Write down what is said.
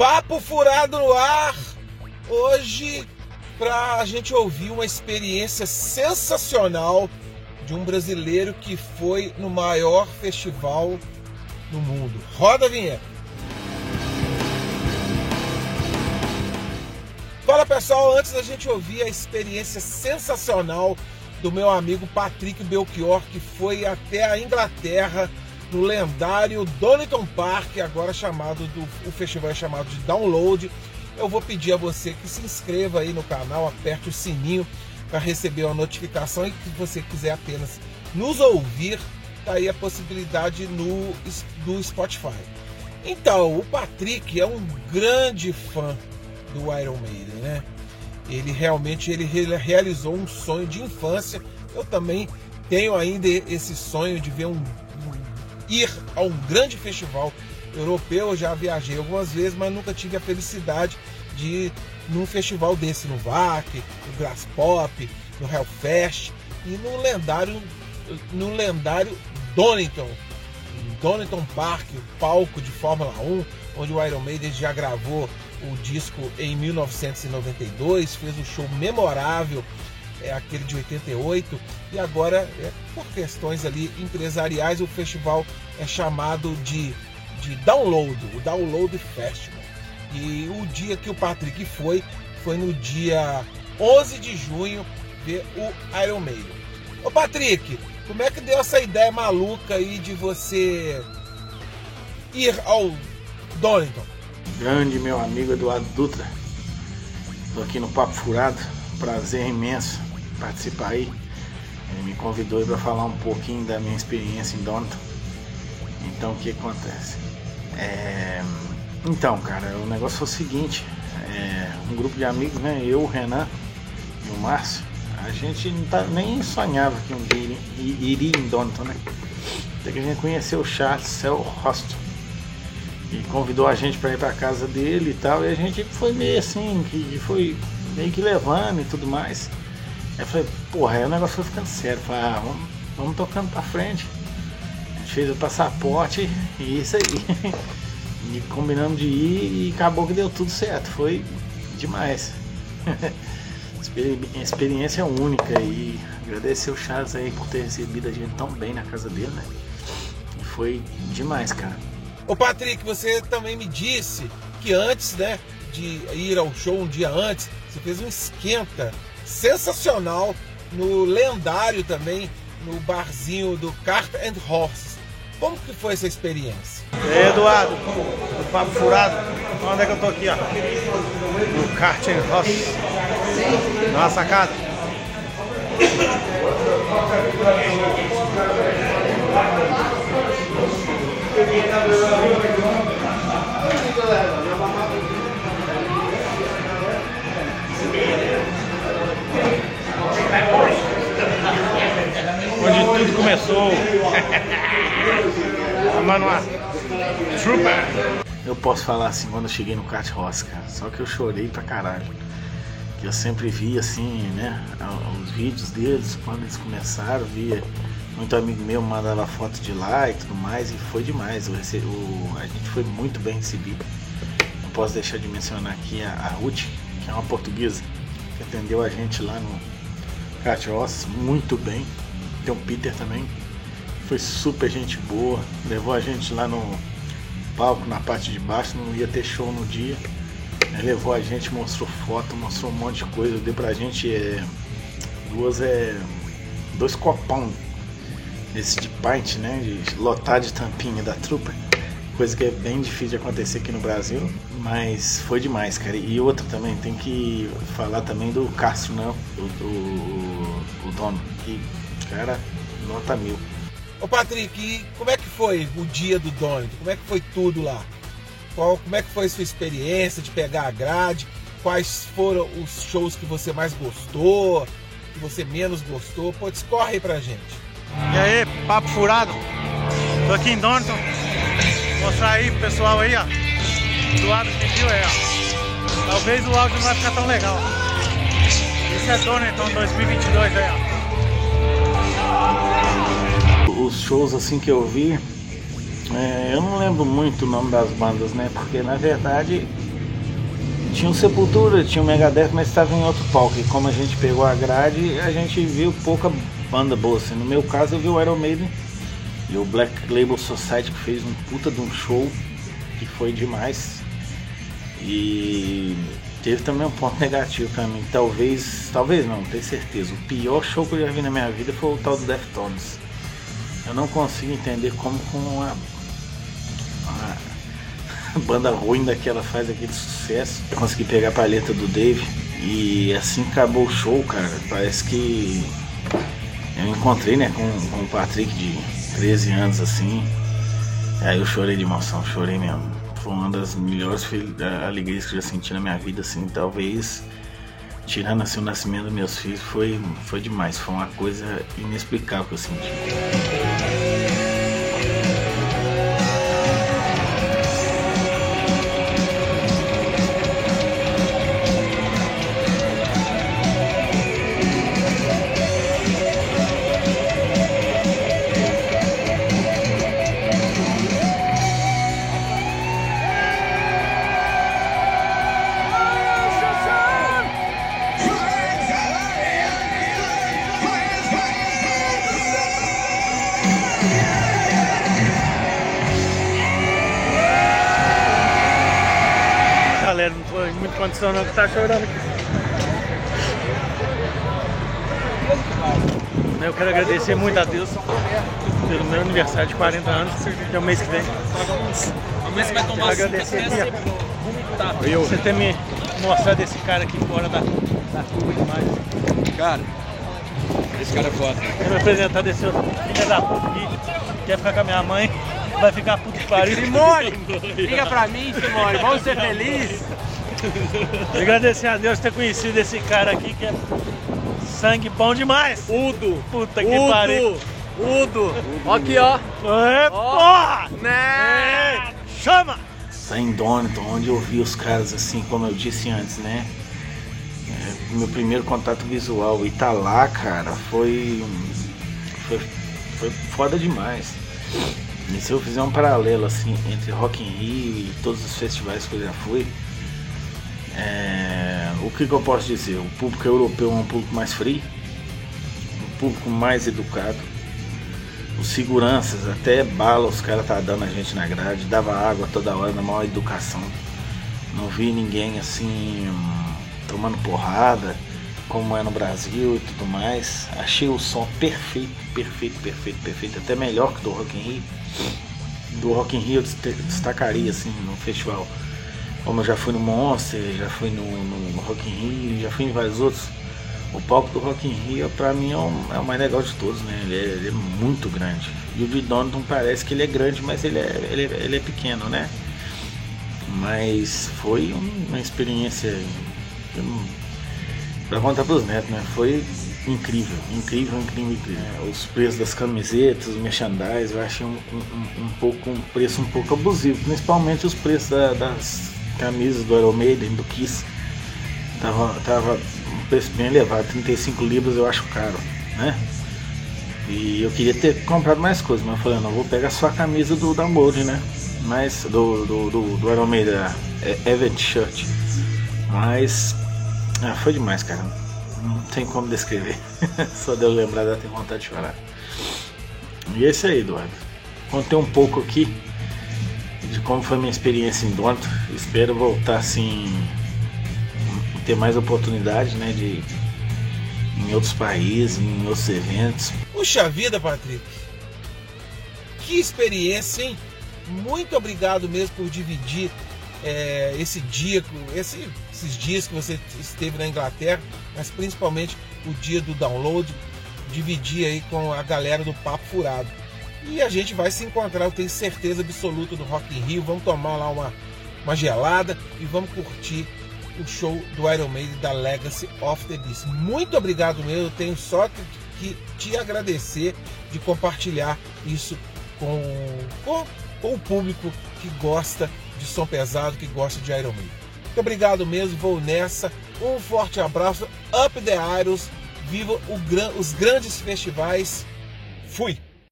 Papo Furado no ar, hoje para a gente ouvir uma experiência sensacional de um brasileiro que foi no maior festival do mundo. Roda a vinheta. Fala pessoal, antes da gente ouvir a experiência sensacional do meu amigo Patrick Belchior, que foi até a Inglaterra no lendário Donington Park, agora chamado do o festival é chamado de Download. Eu vou pedir a você que se inscreva aí no canal, aperte o sininho para receber a notificação e que você quiser apenas nos ouvir, tá aí a possibilidade no do Spotify. Então, o Patrick é um grande fã do Iron Maiden, né? Ele realmente ele realizou um sonho de infância. Eu também tenho ainda esse sonho de ver um ir a um grande festival europeu. Eu já viajei algumas vezes, mas nunca tive a felicidade de ir num festival desse, no VAC, no Grass Pop, no Hellfest e no lendário, no lendário Donington, Donington Park, o palco de Fórmula 1, onde o Iron Maiden já gravou o disco em 1992, fez um show memorável, é aquele de 88, e agora, é, por questões ali empresariais, o festival é chamado de, de Download, o Download Festival. E o dia que o Patrick foi, foi no dia 11 de junho, ver o Iron Maiden. Ô Patrick, como é que deu essa ideia maluca aí de você ir ao Donington? Grande meu amigo Eduardo Dutra. Estou aqui no Papo Furado. Prazer imenso participar aí. Ele me convidou para falar um pouquinho da minha experiência em Donington. Então o que acontece? É... Então, cara, o negócio foi o seguinte: é... um grupo de amigos, né? Eu, o Renan e o Márcio, a gente não tá, nem sonhava que um dia iria em Donington, né? Até que a gente conheceu o Charles Cell Hostel e convidou a gente para ir para casa dele e tal, e a gente foi meio assim, que foi meio que levando e tudo mais. Aí eu falei, porra, aí o negócio foi ficando sério, falei, ah, vamos, vamos tocando para frente. A gente fez o passaporte e isso aí. E combinamos de ir e acabou que deu tudo certo, foi demais. Experiência única e agradecer o Charles aí por ter recebido a gente tão bem na casa dele, né? Foi demais, cara. Ô Patrick, você também me disse que antes, né, de ir ao show um dia antes, você fez um esquenta sensacional no lendário também, no barzinho do Cart and Horse. Como que foi essa experiência? Eduardo, do Papo Furado. Onde é que eu tô aqui, ó? No Cart and Horse. Nossa sacada. Tudo começou. Manoa. Trooper. Eu posso falar assim quando eu cheguei no Kart Ross, cara. Só que eu chorei pra caralho. Que eu sempre vi assim, né? Os vídeos deles, quando eles começaram, via muito amigo meu mandava foto de lá e tudo mais, e foi demais. O, o, a gente foi muito bem recebido. Não posso deixar de mencionar aqui a, a Ruth, que é uma portuguesa, que atendeu a gente lá no Catios muito bem. Tem o Peter também, foi super gente boa, levou a gente lá no palco, na parte de baixo, não ia ter show no dia. levou a gente, mostrou foto, mostrou um monte de coisa, deu pra gente é, duas é. dois copão esse de pint, né? De lotar de tampinha da trupa. Coisa que é bem difícil de acontecer aqui no Brasil. Mas foi demais, cara. E outra também, tem que falar também do Castro, né? O, o, o dono. Que, cara, nota mil. Ô Patrick, como é que foi o dia do dono? Como é que foi tudo lá? Qual, como é que foi a sua experiência de pegar a grade? Quais foram os shows que você mais gostou? Que você menos gostou? Pô, discorre aí pra gente. E aí, papo furado? Tô aqui em Donington. Mostrar aí pro pessoal aí, ó. Do lado que viu aí, ó. Talvez o áudio não vai ficar tão legal. Isso é Donington 2022 aí, ó. Os shows assim que eu vi, é, eu não lembro muito o nome das bandas, né? Porque na verdade tinha o Sepultura, tinha o Megadeth, mas estava em outro palco. E como a gente pegou a grade, a gente viu pouca banda boa. Assim. No meu caso, eu vi o Iron Maiden e o Black Label Society, que fez um puta de um show que foi demais. E teve também um ponto negativo pra mim. Talvez, talvez não, tenho certeza. O pior show que eu já vi na minha vida foi o tal do Deftones. Eu não consigo entender como com uma, uma banda ruim daquela faz aquele sucesso. Eu consegui pegar a paleta do Dave e assim acabou o show, cara. Parece que eu encontrei né, com, com o Patrick de 13 anos assim. Aí eu chorei de emoção, chorei mesmo foi uma das melhores alegrias que eu já senti na minha vida, assim, talvez tirando assim o nascimento dos meus filhos foi, foi demais, foi uma coisa inexplicável que eu senti. Foi muito condição não que tá chorando aqui. Eu quero agradecer muito a Deus pelo meu aniversário de 40 anos, que é o mês que vem. Amanhã você vai tomar agradecer aqui. Você ter me mostrado esse cara aqui fora da, da curva demais. Cara, esse cara é foda. Quero me apresentar desse outro filho da puta aqui. Quer ficar com a minha mãe, vai ficar puto que pariu. Simone, liga pra mim, Simone, vamos ser felizes. Agradecer a Deus ter conhecido esse cara aqui que é sangue bom demais. Udo, Puta que pariu. Udo, Udo. Aqui, ó. É, porra! Né? Ei, chama! Tá em Donington, onde eu vi os caras assim, como eu disse antes, né? É, meu primeiro contato visual e tá lá, cara, foi, foi, foi foda demais. E se eu fizer um paralelo assim entre Rock in Rio e todos os festivais que eu já fui, é, o que, que eu posso dizer? O público europeu é um público mais frio, um público mais educado. Os seguranças, até bala os caras tá dando a gente na grade, dava água toda hora, na maior educação. Não vi ninguém assim tomando porrada, como é no Brasil e tudo mais. Achei o som perfeito, perfeito, perfeito, perfeito, até melhor que do Rock in Rio. Do Rock in Rio destacaria assim no festival. Como eu já fui no Monster, já fui no, no Rock in Rio, já fui em vários outros. O palco do Rock in Rio pra mim é o, é o mais legal de todos, né? Ele é, ele é muito grande. E o de Donington parece que ele é grande, mas ele é, ele é, ele é pequeno, né? Mas foi um- uma experiência pra contar pros netos, né? Foi incrível, incrível, incrível, incrível. É, Os preços das camisetas, os merchandise, eu achei um, um- um- pouco um preço um pouco abusivo, principalmente os preços da- das camisas do Iron Maiden, do Kiss. Tava, tava um preço bem elevado, 35 libras eu acho caro, né? E eu queria ter comprado mais coisas, mas eu falei, não, vou pegar só a camisa do download, né? Mas do, do, do, do Iron Maiden, é, Event Shirt. Mas ah, foi demais, cara. Não tem como descrever. só de eu lembrar dá até vontade de chorar. E esse aí, Eduardo. Contei um pouco aqui de como foi minha experiência em Donto. Espero voltar assim ter mais oportunidade, né, de em outros países, em outros eventos. Puxa vida, Patrick. Que experiência, hein? Muito obrigado mesmo por dividir é, esse dia, com- esse- esses dias que você esteve na Inglaterra, mas principalmente o dia do download, dividir aí com a galera do Papo Furado. E a gente vai se encontrar, eu tenho certeza absoluta, no Rock in Rio. Vamos tomar lá uma, uma gelada e vamos curtir o show do Iron Maiden da Legacy of the Beast. Muito obrigado mesmo, eu tenho só que, que te agradecer de compartilhar isso com, com, com o público que gosta de som pesado, que gosta de Iron Maiden. Muito obrigado mesmo, vou nessa. Um forte abraço, Up the Iros, viva gran- os grandes festivais. Fui!